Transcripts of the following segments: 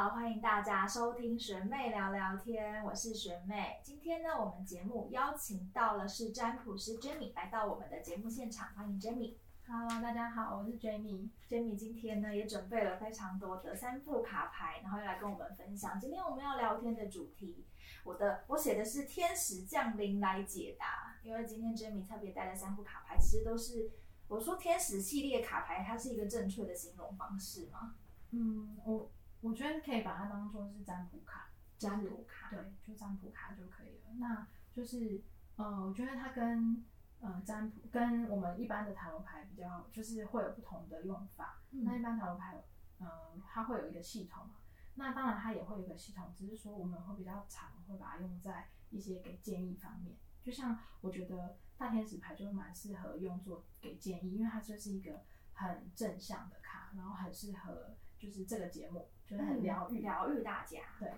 好，欢迎大家收听学妹聊聊天，我是学妹。今天呢，我们节目邀请到了是占卜师 Jamie 来到我们的节目现场，欢迎 Jamie。Hello，大家好，我是 Jamie。Jamie 今天呢也准备了非常多的三副卡牌，然后要来跟我们分享。今天我们要聊天的主题，我的我写的是天使降临来解答，因为今天 Jamie 特别带了三副卡牌，其实都是我说天使系列卡牌，它是一个正确的形容方式吗？嗯，我我觉得可以把它当做是占卜卡，占卜卡，对，就占卜卡就可以了。那就是，呃，我觉得它跟呃占卜跟我们一般的塔罗牌比较，就是会有不同的用法。嗯那一般塔罗牌，嗯、它会有一个系统嘛。那当然它也会有一个系统，只是说我们会比较常会把它用在一些给建议方面。就像我觉得大天使牌就蛮适合用作给建议，因为它就是一个很正向的卡，然后很适合就是这个节目，就是很疗愈。嗯疗愈大家。对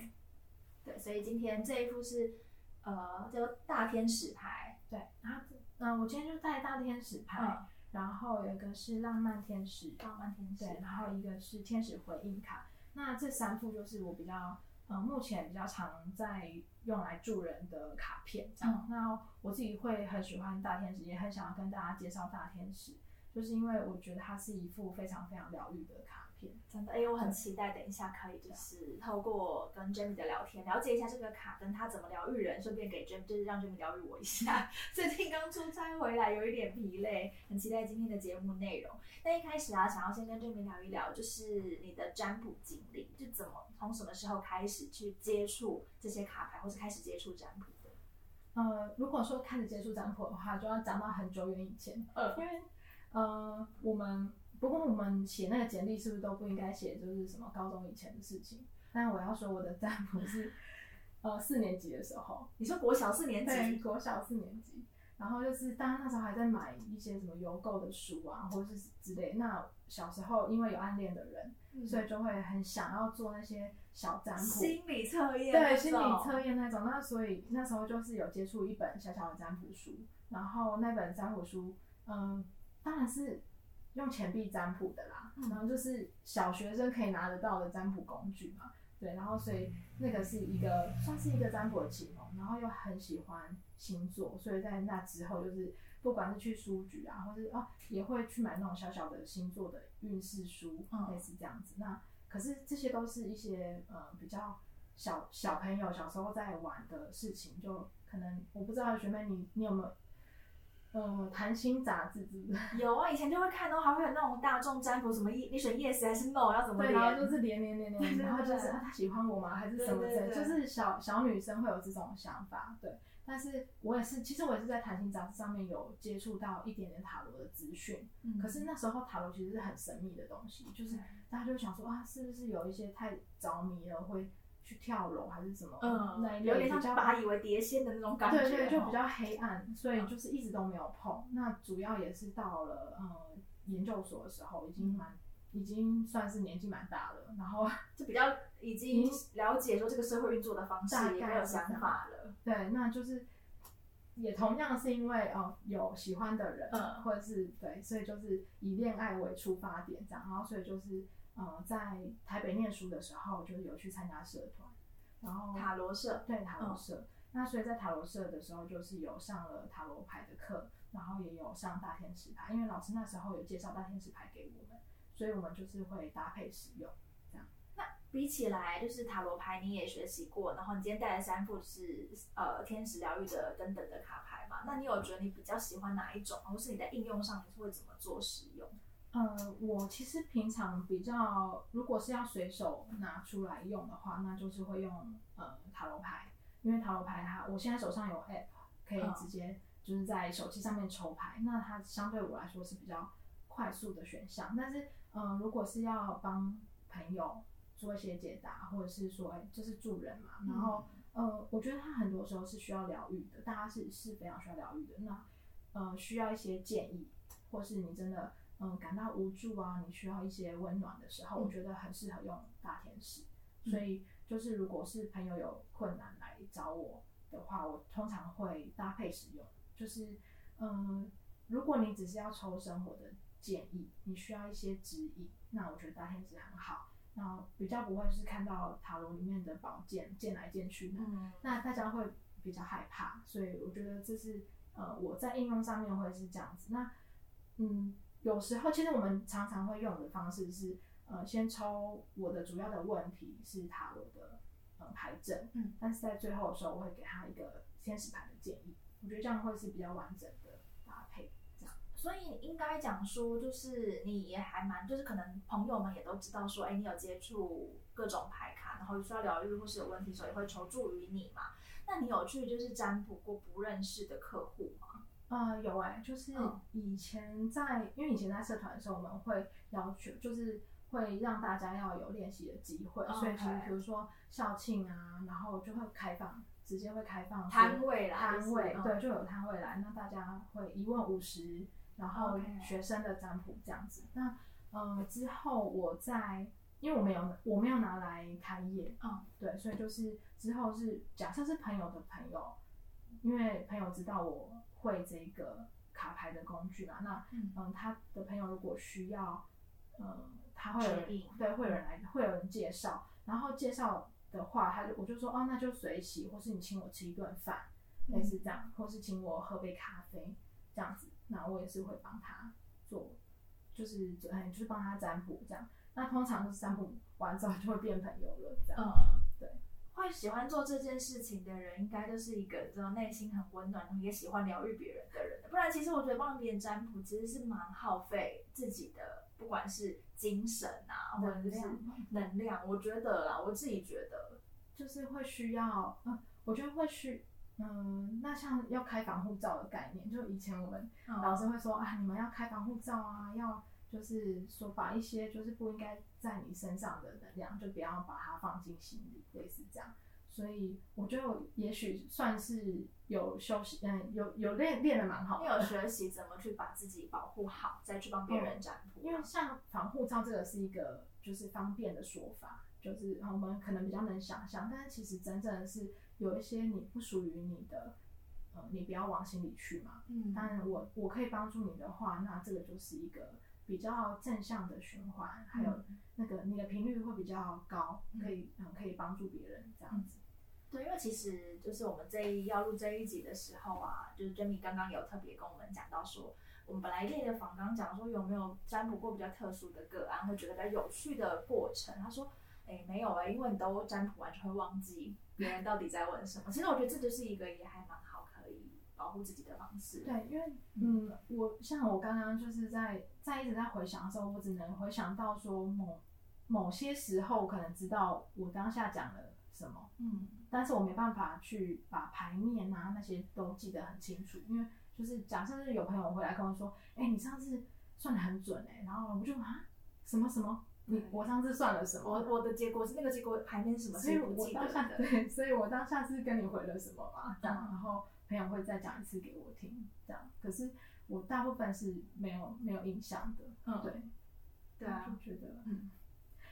对，所以今天这一副是呃叫大天使牌，对，然后嗯、我今天就带大天使牌，嗯然后有一个是浪漫天使，浪漫天使，对，然后一个是天使回应卡。那这三副就是我比较呃目前比较常在用来助人的卡片，这样。嗯那我自己会很喜欢大天使，也很想要跟大家介绍大天使，就是因为我觉得它是一副非常非常疗愈的卡片。真的，哎、我很期待等一下可以就是透过跟 Jamie 的聊天，了解一下这个卡跟他怎么疗愈人，顺便给 Jamie 就是让 Jamie 疗愈我一下。最近刚出差回来，有一点疲累，很期待今天的节目内容。那一开始啊，想要先跟 Jamie 聊一聊，就是你的占卜经历，就怎么从什么时候开始去接触这些卡牌，或是开始接触占卜的？呃，如果说开始接触占卜的话，就要讲到很久远以前，呃因为呃，我们不过我们写那个简历是不是都不应该写就是什么高中以前的事情？但我要说我的占卜是呃四年级的时候，你说国小四年，级，国小四年级，然后就是当然那时候还在买一些什么邮购的书啊，或者是之类。那小时候因为有暗恋的人，嗯所以就会很想要做那些小占卜，心理测验，对心理测验那种。那所以那时候就是有接触一本小小的占卜书，然后那本占卜书，嗯，当然是用钱币占卜的啦，嗯然后就是小学生可以拿得到的占卜工具嘛。对，然后所以那个是一个算是一个占卜的启蒙，然后又很喜欢星座，所以在那之后就是不管是去书局啊，或是啊也会去买那种小小的星座的运势书，嗯类似这样子。那可是这些都是一些呃比较小小朋友小时候在玩的事情，就可能我不知道学妹你你有没有呃谈心杂志之类的。有啊，以前就会看到，还会有那种大众占卜，什么你选 yes 还是 no，要怎么对，连，然后就是连连连连，对对然后就是啊，他喜欢我吗？还是什么之类对对对就是小小女生会有这种想法，对。但是我也是，其实我也是在谈心杂志上面有接触到一点点塔罗的资讯，嗯可是那时候塔罗其实是很神秘的东西，就是大家就想说啊，是不是有一些太着迷了会去跳楼还是什么？嗯，那一有点像把以为碟仙的那种感觉，对对，就哦比较黑暗，所以就是一直都没有碰。那主要也是到了呃研究所的时候，已经蛮已经算是年纪蛮大了，然后 就比较已经了解说这个社会运作的方式，大概也有想法了。对，那就是也同样是因为哦、有喜欢的人，嗯或者是对，所以就是以恋爱为出发点这样，然后所以就是呃在台北念书的时候，就是有去参加社团，然后塔罗社，对塔罗嗯社。那所以在塔罗社的时候，就是有上了塔罗牌的课，然后也有上大天使牌，因为老师那时候有介绍大天使牌给我们，所以我们就是会搭配使用。那比起来就是塔罗牌你也学习过，然后你今天带的三副是呃天使疗愈的等等的卡牌嘛？那你有觉得你比较喜欢哪一种，或是你在应用上你是会怎么做使用？呃，我其实平常比较，如果是要随手拿出来用的话，那就是会用呃塔罗牌，因为塔罗牌它我现在手上有 app 可以嗯直接就是在手机上面抽牌，那它相对我来说是比较快速的选项。但是呃，如果是要帮朋友做一些解答，或者是说哎就是助人嘛，然后呃，我觉得它很多时候是需要疗愈的，大家是是非常需要疗愈的。那呃需要一些建议，或是你真的嗯感到无助啊，你需要一些温暖的时候，嗯我觉得很适合用大天使。所以就是如果是朋友有困难来找我的话，我通常会搭配使用。就是嗯，如果你只是要抽生活的建议，你需要一些指引，那我觉得大天使很好。然后比较不会是看到塔罗里面的宝剑剑来剑去的，嗯那大家会比较害怕，所以我觉得这是呃我在应用上面会是这样子。那嗯，有时候其实我们常常会用的方式是呃先抽我的主要的问题是塔罗的呃牌阵，嗯，但是在最后的时候我会给他一个天使牌的建议，我觉得这样会是比较完整的搭配。这样所以应该讲说，就是你也还蛮，就是可能朋友们也都知道说，哎，你有接触各种牌卡，然后需要疗愈或是有问题的时候，也会求助于你嘛。那你有去就是占卜过不认识的客户吗？呃，有哎、就是嗯。以前在，因为以前在社团的时候，我们会要求，就是会让大家要有练习的机会，所以其实比如说校庆啊，然后就会开放，直接会开放摊位啦摊位对，就有摊位来，那大家会一问五十，然后学生的占卜这样子。那呃之后我在，因为我没有我没有拿来开业，嗯，对，所以就是之后是假设是朋友的朋友，因为朋友知道我会这个卡牌的工具嘛，那嗯。嗯，他的朋友如果需要，嗯，他会有人对，会有人来，会有人介绍，然后介绍的话，他就我就说哦，那就随喜，或是你请我吃一顿饭，嗯类似这样，或是请我喝杯咖啡这样子，那我也是会帮他做，就是嗯，就是帮他占卜这样。那通常就是占卜完之后就会变朋友了，这样。会喜欢做这件事情的人，应该都是一个知道内心很温暖，也喜欢疗愈别人的人。不然，其实我觉得帮别人占卜其实是蛮耗费自己的，不管是精神啊，或者是能量。我觉得啦，我自己觉得，就是会需要，嗯，我觉得会需，嗯，那像要开防护罩的概念，就以前我们嗯老师会说啊，你们要开防护罩啊，要就是说把一些就是不应该在你身上的能量，就不要把它放进心里，类似这样。所以我觉得我也许算是有休息，嗯，有有练练的蛮好的。你有学习怎么去把自己保护好，再去帮别人占卜。因为像防护罩这个是一个就是方便的说法，就是我们可能比较能想象，但是其实真正的是有一些你不属于你的，呃，你不要往心里去嘛。嗯，当然我我可以帮助你的话，那这个就是一个比较正向的循环，还有嗯那个你的频率会比较高，嗯可以嗯可以帮助别人这样子。对，因为其实就是我们这一要录这一集的时候啊，就是 Jamie 刚刚有特别跟我们讲到说，我们本来列的访刚讲说有没有占卜过比较特殊的个案，会觉得比较有趣的过程。他说，哎，没有哎、因为你都占卜完就会忘记别人到底在问什么。其实我觉得这就是一个也还蛮好可以保护自己的方式。对，因为嗯，我像我刚刚就是在在一直在回想的时候，我只能回想到说某某些时候可能知道我当下讲了什么，嗯但是我没办法去把牌面啊那些都记得很清楚，因为就是假设是有朋友回来跟我说，哎、你上次算的很准哎、然后我就啊什么什么，你我上次算了什么？我我的结果是那个结果牌面是什么，所以我当下的。对，所以我当下是跟你回了什么嘛？这样，嗯然后朋友会再讲一次给我听，这样。可是我大部分是没有没有印象的，嗯对，对啊就觉得嗯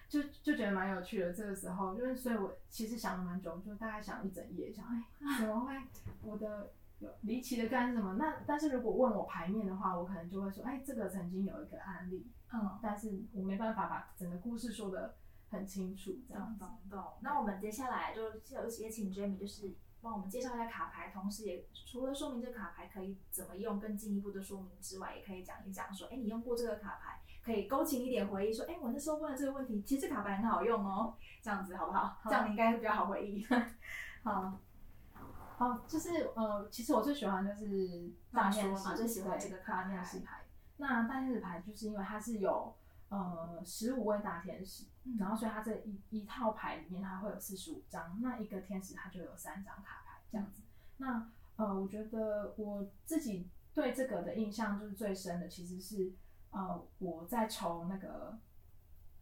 就就觉得蛮有趣的。这个时候，就是所以我其实想了蛮久，就大概想一整夜，想哎 怎么会 我的有离奇的干什么？那但是如果问我牌面的话，我可能就会说，哎，这个曾经有一个案例，嗯。但是我没办法把整个故事说的很清楚，这样懂子。懂懂。那我们接下来就就也请 Jamie 就是帮我们介绍一下卡牌，同时也除了说明这个卡牌可以怎么用，更进一步的说明之外，也可以讲一讲说，哎，你用过这个卡牌，可以勾起一点回忆，说，哎，我那时候问了这个问题，其实这卡牌很好用哦，这样子好不好？好这样你应该会比较好回忆。好，好，就是呃，其实我最喜欢就是大天使，说嘛最喜欢这个卡大天牌使牌。那大天使牌就是因为它是有呃十五位大天使，嗯。然后所以它这一一套牌里面它会有四十五张，那一个天使它就有三张卡牌这样子。那呃，我觉得我自己对这个的印象就是最深的，其实是呃我在抽那个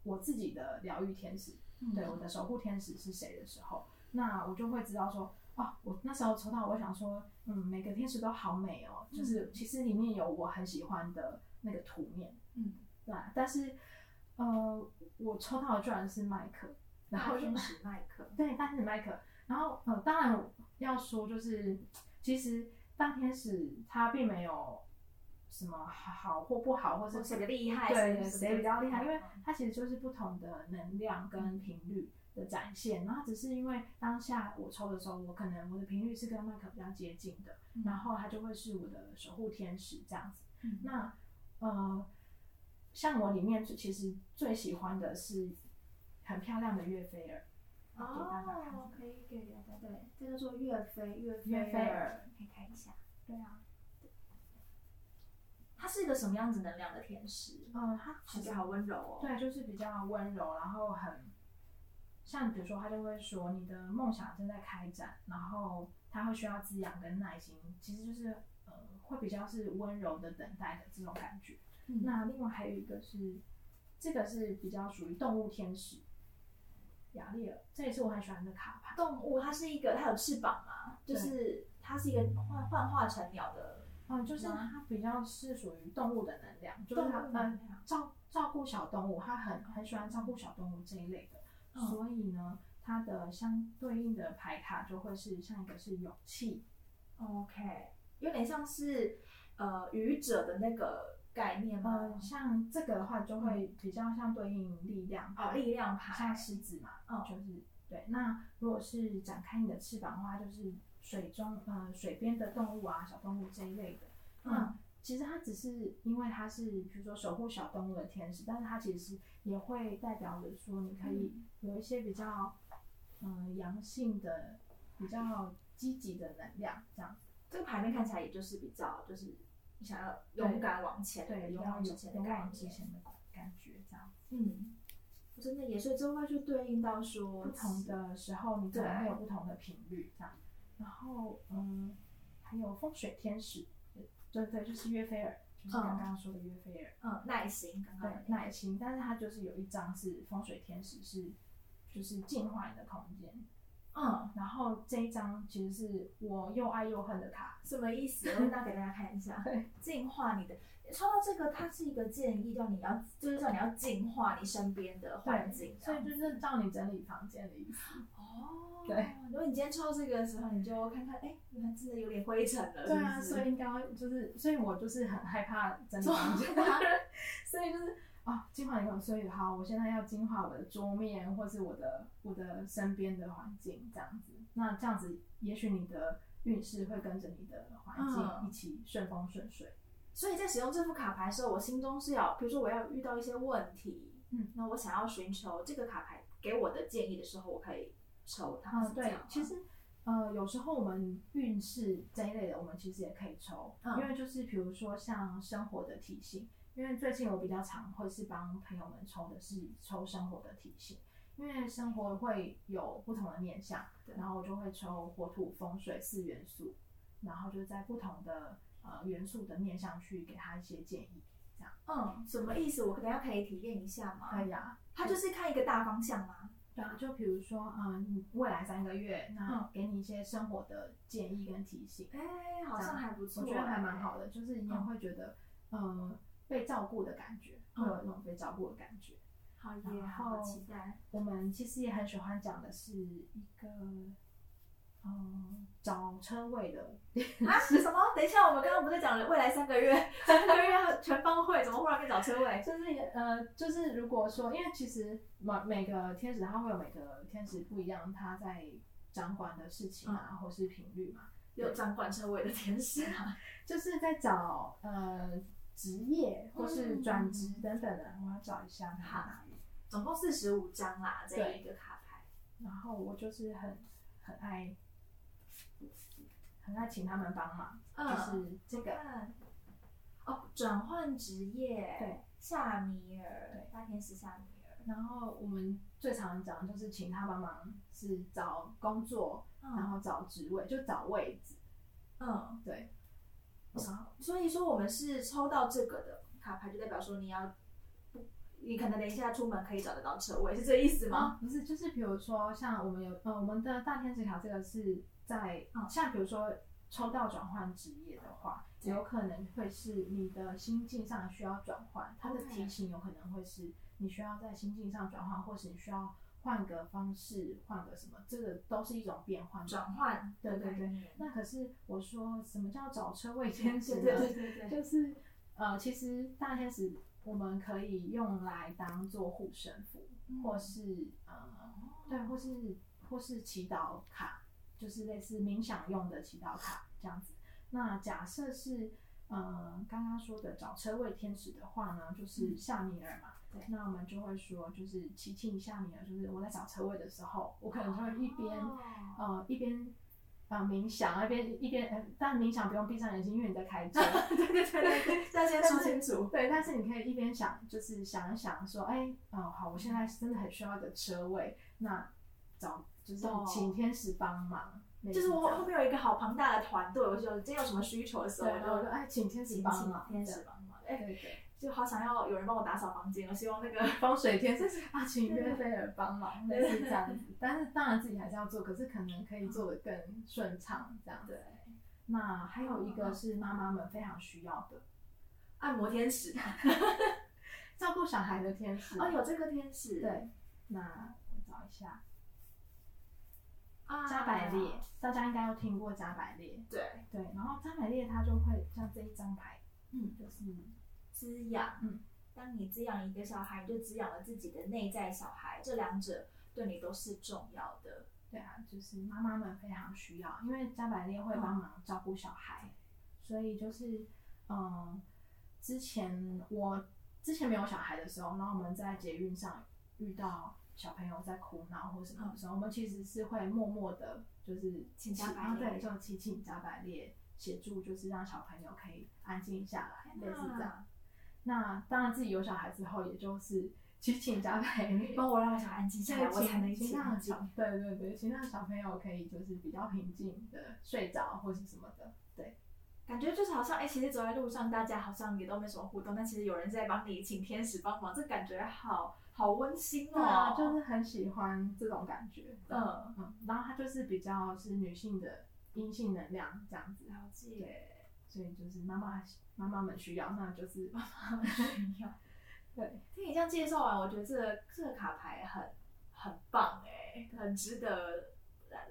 我自己的疗愈天使，对我的守护天使是谁的时候，那我就会知道说，哦，我那时候抽到，我想说，嗯，每个天使都好美哦，就是其实里面有我很喜欢的那个图面，嗯，对啊，但是呃，我抽到的居然是麦克，然后就大天使麦克，对大天使麦克，然后呃，当然要说就是，其实大天使他并没有什么好或不好，或是谁的厉害，对谁谁比较厉害，因为嗯它其实就是不同的能量跟频率的展现。然后只是因为当下我抽的时候，我可能我的频率是跟麦克比较接近的，嗯然后他就会是我的守护天使这样子。嗯那呃，像我里面最其实最喜欢的是很漂亮的岳菲尔，给大家看哦，可以给大家对，这叫做岳飞，岳岳飞菲尔，可以看一下，对啊，他是一个什么样子能量的天使？嗯，他其实好温柔哦。对，就是比较温柔，然后很像比如说他就会说你的梦想正在开展，然后他会需要滋养跟耐心，其实就是呃会比较是温柔的等待的这种感觉。嗯。那另外还有一个是，这个是比较属于动物天使，雅丽尔，这也是我很喜欢的卡牌。动物它是一个，它有翅膀嘛，就是它是一个幻幻化成鸟的，嗯，就是它比较是属于动物的能量，就是它嗯照照顾小动物，它很很喜欢照顾小动物这一类的，嗯。所以呢，它的相对应的牌卡就会是像一个是勇气，OK，有点像是呃愚者的那个概念吗？嗯，像这个的话就会比较像对应力量哦，力量牌像，狮子嘛，嗯就是对。那如果是展开你的翅膀的话，就是水中呃水边的动物啊、小动物这一类的。那嗯其实它只是因为它是比如说守护小动物的天使，但是它其实也会代表着说你可以有一些比较嗯、呃阳性的、比较积极的能量这样子。这个牌面看起来也就是比较就是你想要勇敢往前，对，勇往勇往直前的勇概念。往直前的感觉这样子。嗯，真的也所以这会就对应到说不同的时候，你可能会有不同的频率这样。然后，嗯，还有风水天使，对对，就是约菲尔，就是刚刚说的约菲尔，嗯耐心，刚刚对耐心。但是它就是有一张是风水天使，是就是净化你的空间。嗯，然后这一张其实是我又爱又恨的卡，什么意思？我拿给大家看一下。对，净化你的，抽到这个，它是一个建议，叫你要，就是叫你要净化你身边的环境，所以就是叫你整理房间的意思。哦，对。如果你今天抽到这个的时候，你就看看，哎，你看真的有点灰尘了，对啊，所以应该要就是，所以我就是很害怕整理房间吗，所以就是啊，净化以后，所以好，我现在要净化我的桌面，或是我的我的身边的环境，这样子。那这样子，也许你的运势会跟着你的环境嗯一起顺风顺水。所以在使用这副卡牌的时候，我心中是要，比如说我要遇到一些问题，嗯，那我想要寻求这个卡牌给我的建议的时候，我可以抽它。嗯，对其实呃，有时候我们运势这一类的，我们其实也可以抽，嗯因为就是比如说像生活的提醒，因为最近我比较常会是帮朋友们抽的是抽生活的提醒，因为生活会有不同的面向，然后我就会抽火土风水四元素，然后就在不同的呃元素的面向去给他一些建议，这样嗯，什么意思？我等一下可以体验一下吗？可以啊。它就是看一个大方向吗？对啊，就比如说，嗯，你未来三个月，那嗯给你一些生活的建议跟提醒，哎、好像还不错、我觉得还蛮好的。的，就是你也会觉得，嗯，被照顾的感觉，嗯会有那种被照顾的感觉。好耶，然好后期待。我们其实也很喜欢讲的是一个，嗯，找车位的，啊？什么？等一下，我们刚刚不是讲了未来三个月，三个月要全方位，怎么忽然变找车位？就是也呃，就是如果说，因为其实每每个天使它会有每个天使不一样，他在掌管的事情啊，或是频率嘛，有掌管车位的天使啊！就是在找呃职业或是转职嗯等等的，我要找一下它好在哪里。总共四十五张啦，这对一个卡牌。然后我就是很很爱很爱请他们帮忙，嗯就是这个。哦，转换职业，对，夏米尔，对大天使夏米尔，然后我们最常讲的就是请他帮忙是找工作，然嗯后找职位，就找位置，嗯，对，所以说我们是抽到这个的卡牌，就代表说你要不，你可能等一下出门可以找得到车位，是这意思吗？啊，不是，就是比如说像我们有呃我们的大天使卡这个是在、嗯像比如说抽到转换职业的话，有可能会是你的心境上需要转换，它的提醒有可能会是你需要在心境上转换，或是你需要换个方式，换个什么，这个都是一种变换转。换，对对对那可是我说什么叫找车位天使呢？对对对对对，就是呃，其实大天使我们可以用来当做护身符，嗯或是呃，对，或是或是祈祷卡，就是类似冥想用的祈祷卡这样子。那假设是呃刚刚说的找车位天使的话呢，就是夏米尔嘛。对那我们就会说，就是祈请夏米尔，就是我在找车位的时候，我可能就会一边、哦呃一边呃冥想，一边一边呃，但冥想不用闭上眼睛，因为你在开车。对对对对对，这要先说清楚。对，但是你可以一边想，就是想一想说，哎，哦，好，我现在真的很需要一个车位，那找就是请天使帮忙，类就是我后面有一个好庞大的团队，我就今天有什么需求的时候，我我就说哎，请天使帮忙，天使帮忙。哎，对对，就好想要有人帮我打扫房间，我希望那个 风水天使啊，请约菲尔帮忙，类似这样子。但是当然自己还是要做，可是可能可以做的更顺畅这样子。对。那还有一个是妈妈们非常需要的，按摩天使。照顾小孩的天使。哦，有这个天使，对，那我找一下。啊，加百列，大家应该有听过加百列，对，对，然后加百列它就会像这一张牌，嗯，就是滋养，嗯，当你滋养一个小孩，你就滋养了自己的内在小孩，这两者对你都是重要的。对啊，就是妈妈们非常需要，因为加百列会帮忙照顾小孩，所以就是嗯，之前我之前没有小孩的时候，然后我们在捷运上遇到小朋友在哭闹或什么的时候，我们其实是会默默的，就是请加百啊，列对，就祈请加百列协助，就是让小朋友可以安静下来，类似这样。那当然自己有小孩之后，也就是 去请家陪，帮我让我小孩安静下来，我才能一起请让安静。小对对对，请让小朋友可以就是比较平静的睡着或是什么的，对。感觉就是好像，哎、其实走在路上，大家好像也都没什么互动，但其实有人在帮你请天使帮忙，这感觉好好温馨哦。对啊，就是很喜欢这种感觉，嗯。嗯，然后它就是比较是女性的阴性能量这样子，了解，对，所以就是妈妈妈妈们需要，那就是妈妈 们需要。对听你这样介绍完，我觉得这个这个卡牌很很棒哎，很值得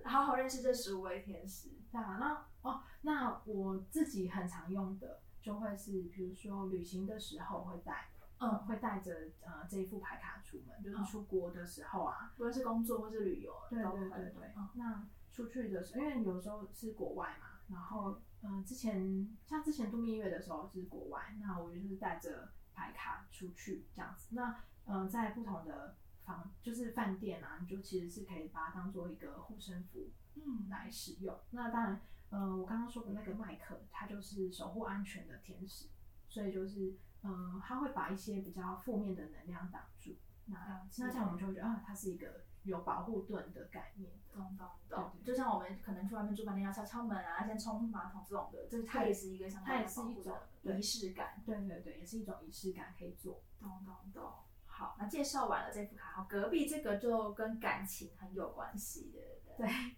好好认识这十五位天使。对啊，那哦，那我自己很常用的就会是，比如说旅行的时候会带，嗯，会带着呃这一副牌卡出门，就是出国的时候啊，不论是工作或是旅游，对对对对嗯，那出去的时候，因为有时候是国外嘛，然后嗯、呃之前像之前度蜜月的时候是国外，那我就是带着牌卡出去这样子。那嗯、呃在不同的房就是饭店啊，你就其实是可以把它当做一个护身符嗯来使用。那当然，嗯、我刚刚说的那个麦克，它就是守护安全的天使，所以就是嗯、呃他会把一些比较负面的能量挡住。那那这样我们就会觉得啊，它是一个有保护盾的概念的。懂懂懂，就像我们可能去外面住饭店要敲敲门啊，先冲马桶这种的，这它也是一个相它的保护一种的仪式感。对对对，也是一种仪式感可以做。懂懂懂。好，那介绍完了这副卡，好，隔壁这个就跟感情很有关系的？对，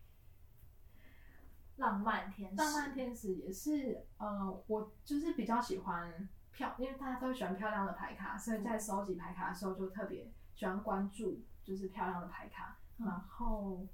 浪漫天使，浪漫天使也是，呃，我就是比较喜欢漂，因为大家都喜欢漂亮的牌卡，所以在收集牌卡的时候就特别喜欢关注就是漂亮的牌卡。嗯然后，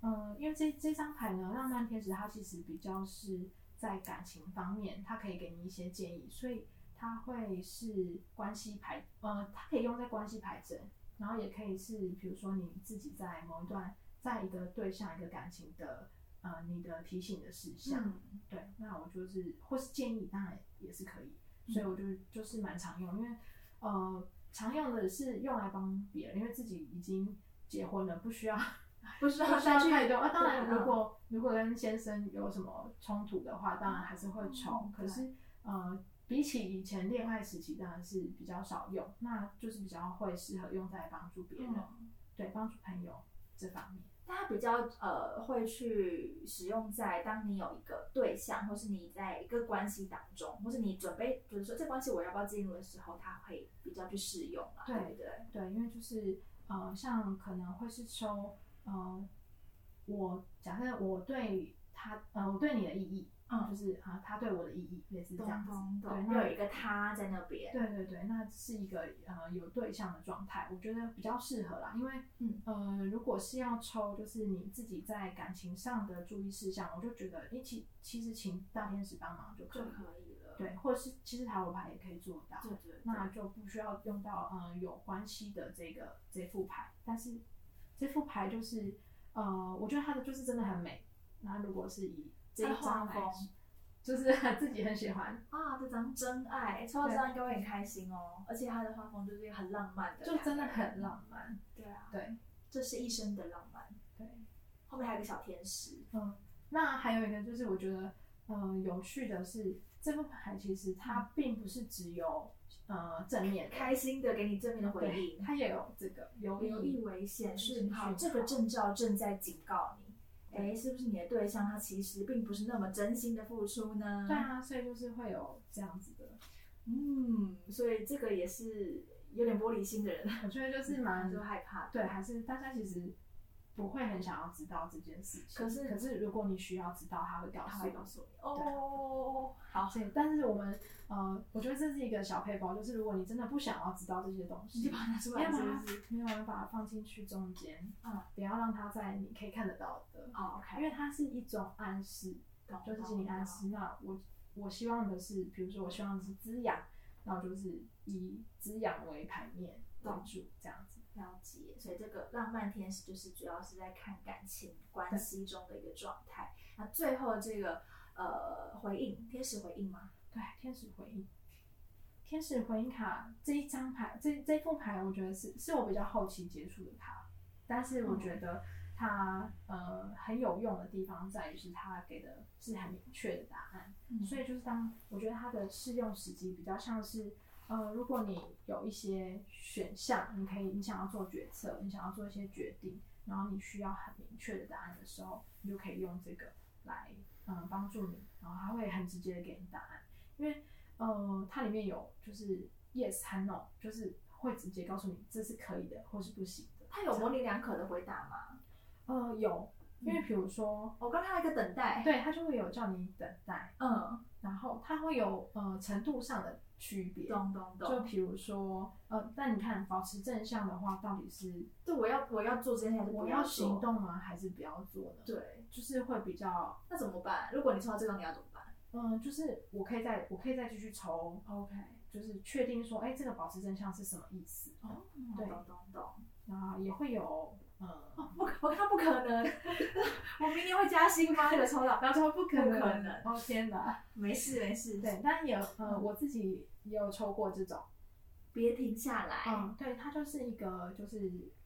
嗯、因为这这张牌呢，浪漫天使它其实比较是在感情方面，它可以给你一些建议，所以它会是关系牌，呃，它可以用在关系牌阵，然后也可以是比如说你自己在某一段，在一个对象一个感情的。呃，你的提醒的事项，嗯对，那我就是或是建议，当然也是可以，所以我就就是蛮常用，因为呃，常用的是用来帮别人，因为自己已经结婚了，不需要 不需要再去太多啊。当然，如果如果跟先生有什么冲突的话，当然还是会抽嗯，可是呃，比起以前恋爱时期，当然是比较少用，那就是比较会适合用在帮助别人，嗯对，帮助朋友这方面。但它比较呃会去使用在当你有一个对象，或是你在一个关系当中，或是你准备就是说这关系我要不要进入的时候，它会比较去适用嘛，对对？对，因为就是呃，像可能会是说呃，我假设我对他呃，我对你的意义，嗯就是啊，他对我的意义，也是这样子。对，懂，那又有一个他在那边，对对对，那是一个呃有对象的状态，我觉得比较适合啦。因为嗯呃，如果是要抽，就是你自己在感情上的注意事项，我就觉得，诶，其其实请大天使帮忙就可以了。就可以了。对，或者是其实塔罗牌也可以做到，对对，那就不需要用到嗯有关系的这个这副牌，但是这副牌就是呃，我觉得它的就是真的很美。那如果是以这一张风，就是 自己很喜欢啊，这张真爱抽到这张应该会很开心哦，而且他的画风就是很浪漫的，就真的很浪漫。对啊，对，这是一生的浪漫。对，后面还有个小天使。嗯，那还有一个就是我觉得嗯有趣的是，这副牌其实它并不是只有呃正面开心的给你正面的回应，它也有这个有意危险讯号，这个证照正在警告你。哎，是不是你的对象他其实并不是那么真心的付出呢？对啊，所以就是会有这样子的，嗯，所以这个也是有点玻璃心的人，我觉得就是蛮 就害怕，对，还是大家其实不会很想要知道这件事情。可是可是如果你需要知道，他会告诉告诉你哦。好，所以但是我们呃，我觉得这是一个小配包，就是如果你真的不想要知道这些东西，你把它拿出来，是不是？没有，办法放进去中间，啊，不要让它在你可以看得到的。哦，OK，因为它是一种暗示，就是心理暗示。那我我希望的是，比如说我希望的是滋养，那我就是以滋养为牌面为主，这样子。了解，所以这个浪漫天使就是主要是在看感情关系中的一个状态。那最后这个。呃，回应天使回应吗？对，天使回应，天使回应卡这一张牌，这这副牌，我觉得是是我比较后期接触的卡，但是我觉得它呃很有用的地方在于是它给的是很明确的答案，所以就是当我觉得它的适用时机比较像是呃，如果你有一些选项，你可以你想要做决策，你想要做一些决定，然后你需要很明确的答案的时候，你就可以用这个来。嗯，帮助你，然后他会很直接的给你答案，因为呃，它里面有就是 yes 和 no，就是会直接告诉你这是可以的或是不行的。它有模棱两可的回答吗？呃，有，因为比如说我刚看到一个等待，对，它就会有叫你等待，嗯，然后它会有呃程度上的区别，懂懂懂。就比如说呃，但你看保持正向的话，到底是就我要我要做这件事，我要行动吗？还是不要做呢？对。就是会比较，那怎么办？如果你抽到这张，你要怎么办？嗯，就是我可以再，我可以再继续抽，OK，就是确定说，哎，这个保持正向是什么意思？哦，懂懂懂。然后也会有，嗯，不，我看不可能，我明年会加薪吗？这个抽到，然后说不可能，不可能，哦天哪，没事没事，对，但有，呃，我自己也有抽过这种，别停下来，嗯，对，它就是一个，就是，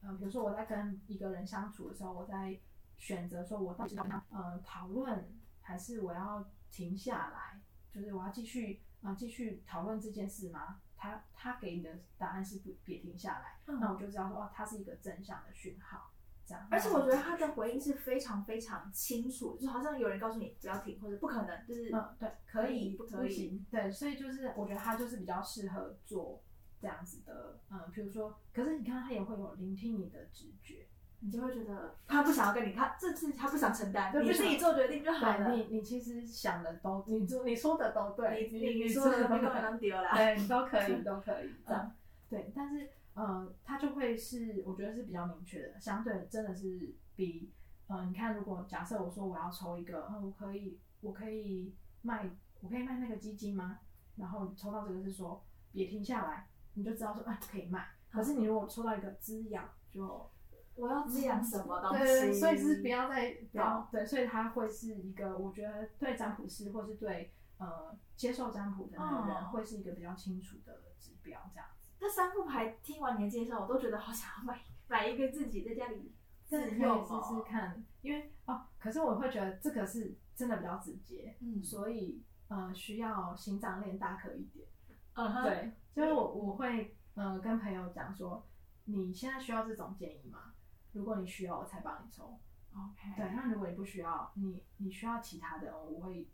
嗯，比如说我在跟一个人相处的时候，我在。选择说，我到底要呃讨论，还是我要停下来？就是我要继续啊继续讨论这件事吗？他他给你的答案是不别停下来，那我就知道说，哦，它是一个正向的讯号，这样。而且我觉得他的回应是非常非常清楚，就好像有人告诉你不要停，或者不可能，就是嗯对，可以不可以？对，所以就是我觉得他就是比较适合做这样子的，嗯，比如说，可是你看他也会有聆听你的直觉。你就会觉得他不想要跟你，他这次他不想承担，你自己做决定就好了。你你其实想的都，你做你说的都对，你你说的都可能丢了，对你都可以都可以这样。对，但是呃，他就会是我觉得是比较明确的，相对真的是比呃，你看如果假设我说我要抽一个，我可以我可以卖我可以卖那个基金吗？然后抽到这个是说别停下来，你就知道说啊可以卖。可是你如果抽到一个滋养就。我要滋养什么东西？对，所以是不要再不要对，所以它会是一个，我觉得对占卜师或是对呃接受占卜的那个人，会是一个比较清楚的指标，这样子。这三副牌听完你的介绍，我都觉得好想要买买一个自己在家里自用试试看，因为哦，可是我会觉得这个是真的比较直接，嗯，所以呃需要心脏练大颗一点，嗯，对，所以我我会呃跟朋友讲说，你现在需要这种建议吗？如果你需要，我才帮你抽。OK。对，那如果你不需要，你你需要其他的，我会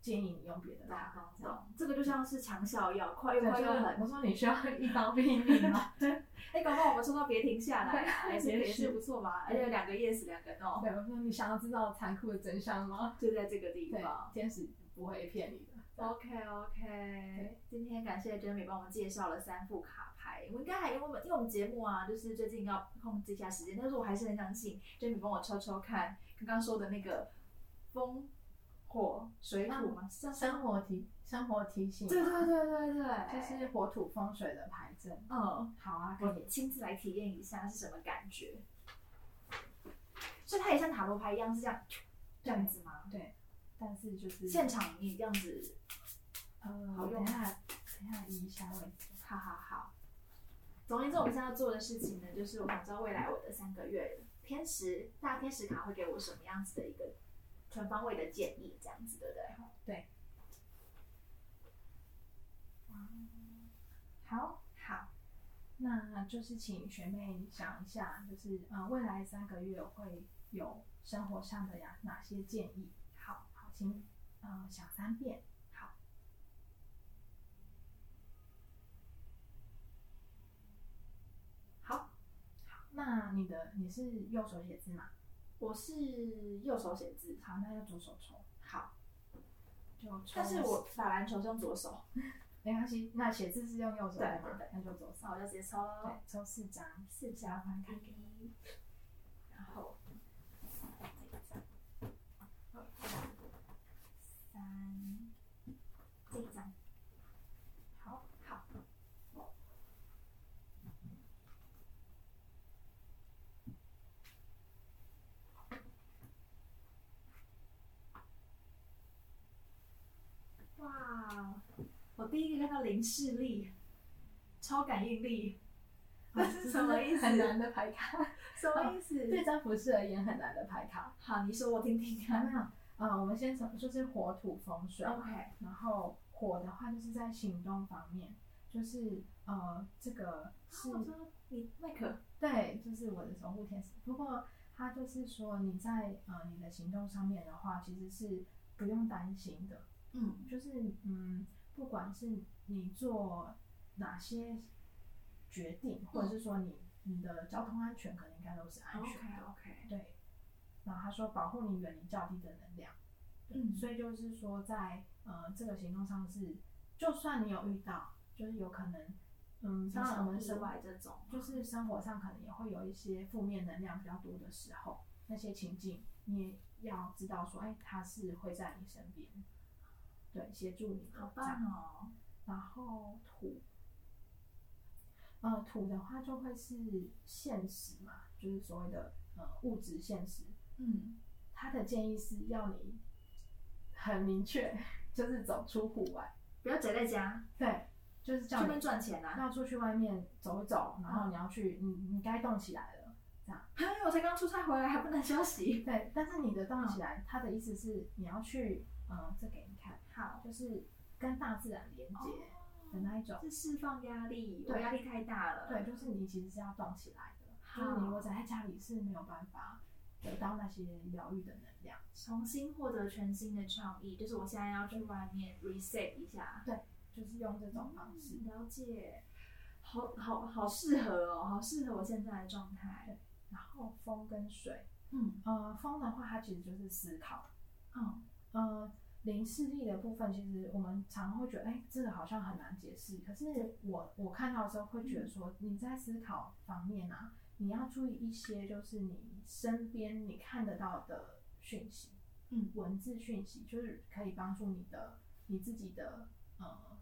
建议你用别的卡。懂。这个就像是强效药，快又快又狠。我说你需要一刀毙命吗？哎，刚刚我们抽到别停下来啊，也是也是不错嘛。而且两个 yes，两个 no。对，我说你想要知道残酷的真相吗？就在这个地方。天使不会骗你的。OK OK。今天感谢 Jamie 帮我们介绍了三副卡。我应该还因为我们因为我们节目啊，就是最近要控制一下时间，但是我还是很相信，就你帮我抽抽看，刚刚说的那个风、火、水、土嘛？生活提、生活提醒，对对对对对，就是火土风水的牌阵。嗯，好啊，可我以。亲自来体验一下是什么感觉。所以它也像塔罗牌一样是这样这样子吗？对，但是就是现场你这样子，呃，好用等一下，等一下移一下位置。好好好。总而言之，我们现在要做的事情呢，就是我想知道未来我的三个月天使大天使卡会给我什么样子的一个全方位的建议，这样子对不对？对。好，好，那就是请学妹想一下，就是呃，未来三个月会有生活上的呀哪些建议？好，好，请呃想三遍。好。好，那你的你是右手写字吗？我是右手写字，好，那要左手抽，好，就抽。但是我打篮球是用左手，没关系，那写字是用右手对吗对？那就左手。那我就直接抽喽。对，抽四张，四张翻开，然后这一张，二三，这一张，好好。哇，看到零视力，超感应力，这是什么意思？很难的牌卡，什么意思？对占卜师而言很难的牌卡。好，你说我听听看。还没有，呃，我们先从就是火土风水 OK，然后火的话就是在行动方面，就是呃这个是我说你麦克，对，就是我的守护天使。不过他就是说你在呃你的行动上面的话，其实是不用担心的。嗯就是嗯，不管是你做哪些决定，或者是说你你的交通安全，可能应该都是安全的。，OK，对。然后他说保护你远离较低的能量。嗯所以就是说在呃这个行动上是，就算你有遇到，就是有可能，嗯，当然我们意生外这种，就是生活上可能也会有一些负面能量比较多的时候，那些情境你也要知道说，哎，他是会在你身边，对，协助你的好棒哦。然后土，呃，土的话就会是现实嘛，就是所谓的呃物质现实。嗯，他的建议是要你很明确，就是走出户外，不要宅在家，对，就是这边叫你赚钱啊。要出去外面走一走，然后你要去，你你该动起来了，这样。嘿，我才刚出差回来，还不能休息。对，但是你的动起来，他的意思是你要去，嗯，这给你看，好，就是跟大自然连接的那一种。是释放压力，对压力太大了。对，就是你其实是要动起来的，好就是你如果宅在家里是没有办法得到那些疗愈的能量。重新获得全新的创意，就是我现在要去外面 reset 一下。对，就是用这种方式。了解，好好好适合哦，好适合我现在的状态。然后风跟水，嗯呃，风的话，它其实就是思考。嗯呃，零视力的部分，其实我们常常会觉得，哎、这个好像很难解释。可是我我看到的时候会觉得说，你在思考方面啊，你要注意一些，就是你身边你看得到的讯息，嗯文字讯息，就是可以帮助你的你自己的呃，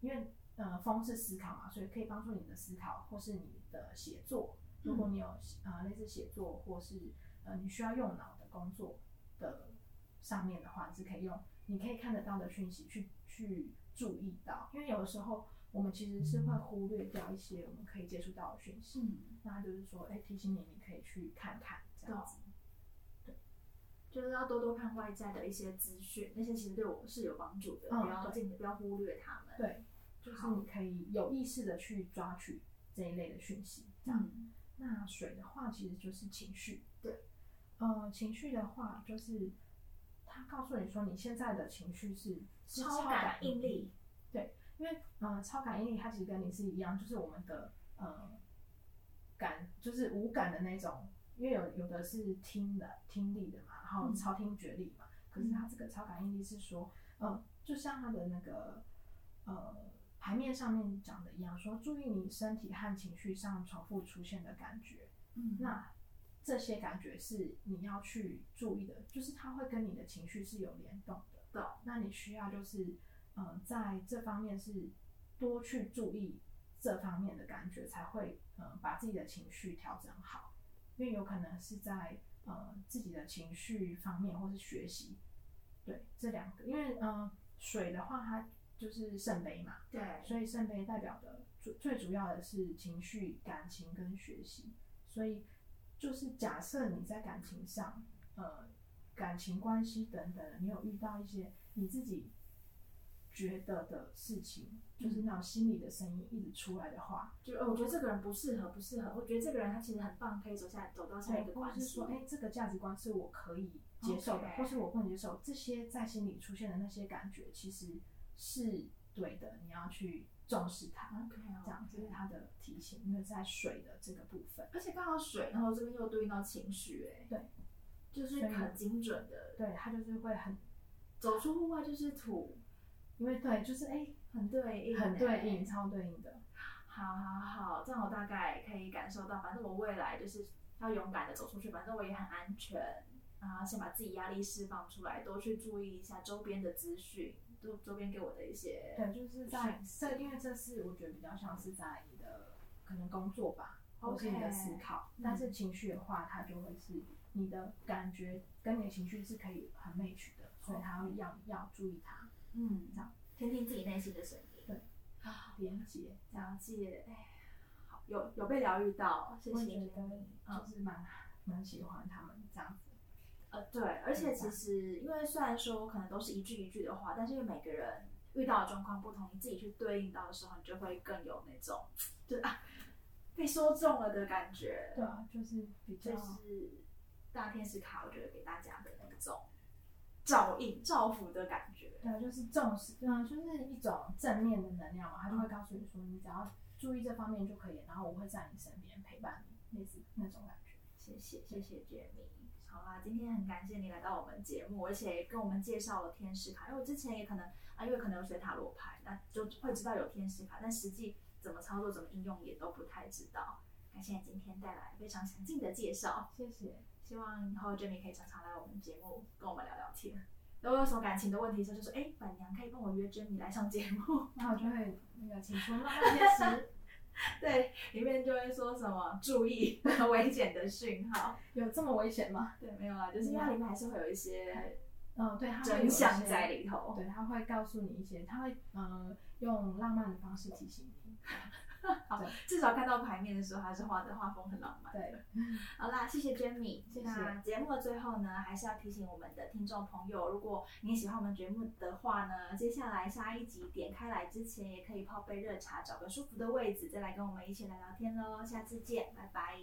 因为呃风是思考嘛，所以可以帮助你的思考或是你的写作。如果你有呃类似写作或是呃你需要用脑的工作的上面的话，你是可以用你可以看得到的讯息去去注意到，因为有的时候我们其实是会忽略掉一些我们可以接触到的讯息，嗯，那就是说，哎、提醒你你可以去看看这样子。对就是要多多看外在的一些资讯，那些其实对我是有帮助的，嗯不要对尽不要忽略他们。，对，就是你可以有意识的去抓取这一类的讯息，这样。嗯那水的话，其实就是情绪。对，呃，情绪的话，就是他告诉你说，你现在的情绪是是超感感应力。对，因为呃，超感应力它其实跟你是一样，就是我们的呃感，就是无感的那种。因为有有的是听的听力的嘛，然后嗯超听觉力嘛。可是它这个超感应力是说，呃，就像它的那个呃牌面上面讲的一样，说注意你身体和情绪上重复出现的感觉。嗯那这些感觉是你要去注意的，就是它会跟你的情绪是有联动的。懂那你需要就是呃，在这方面是多去注意这方面的感觉，才会呃把自己的情绪调整好。因为有可能是在呃自己的情绪方面，或是学习，对这两个，因为呃水的话，它就是圣杯嘛，对，所以圣杯代表的最最主要的是情绪、感情跟学习。所以就是假设你在感情上，呃，感情关系等等，你有遇到一些你自己觉得的事情，就是那种心里的声音一直出来的话，就呃我觉得这个人不适合，不适合。我觉得这个人他其实很棒，可以走下走到下一个关系。者是说，哎、这个价值观是我可以接受的或是我不能接受，这些在心里出现的那些感觉，其实是对的，你要去重视它。这样，这是它的提醒，因为在水的这个部分，而且刚好水，然后这边又对应到情绪，哎，对，就是很精准的。对它就是会很，走出户外就是土，因为对，就是哎、很对应，很对应，哎。超对应的。好好好，这样我大概可以感受到，反正我未来就是要勇敢的走出去，反正我也很安全，然后先把自己压力释放出来，多去注意一下周边的资讯，周周边给我的一些对，就是在这，因为这是我觉得比较像是在你的可能工作吧，或是你的思考。嗯但是情绪的话，它就会是你的感觉跟你的情绪是可以很 match 的，所以它会要要注意它，嗯这样听听自己内心的声音。对连接。了解，哎，好，有有被疗愈到，谢谢就是蛮蛮喜欢他们这样子。呃，对，而且其实因为虽然说可能都是一句一句的话，但是因为每个人遇到的状况不同，你自己去对应到的时候，你就会更有那种就是啊被说中了的感觉。对啊，就是比较就是大天使卡，我觉得给大家的那种照应、照福的感觉。对啊，就是重视，嗯，就是一种正面的能量嘛，他就会告诉你说，你只要注意这方面就可以，然后我会在你身边陪伴你，类似那种感觉。谢谢谢谢 Jamie。好啦，今天很感谢你来到我们节目，而且跟我们介绍了天使卡。因为我之前也可能啊，因为可能有学塔罗牌，那就会知道有天使卡，但实际怎么操作、怎么应用也都不太知道。感谢你今天带来非常详尽的介绍，谢谢，希望以后 Jamie 可以常常来我们节目跟我们聊聊天。如果有什么感情的问题候，就说哎，板娘可以帮我约 Jamie 来上节目。那我就会那个请出浪漫天使，对，里面就会说什么注意 危险的讯号。有这么危险吗？对，没有啊，就是因为它里面还是会有一些嗯，对，它会有一真相在里头。对，他会告诉你一些，他会呃用浪漫的方式提醒你。好，至少看到牌面的时候，还是画的画风很浪漫。对，好啦，谢谢 Jimmy，谢谢。节目的最后呢，还是要提醒我们的听众朋友，如果你喜欢我们节目的话呢，接下来下一集点开来之前，也可以泡杯热茶，找个舒服的位置，再来跟我们一起来聊天喽。下次见，拜拜。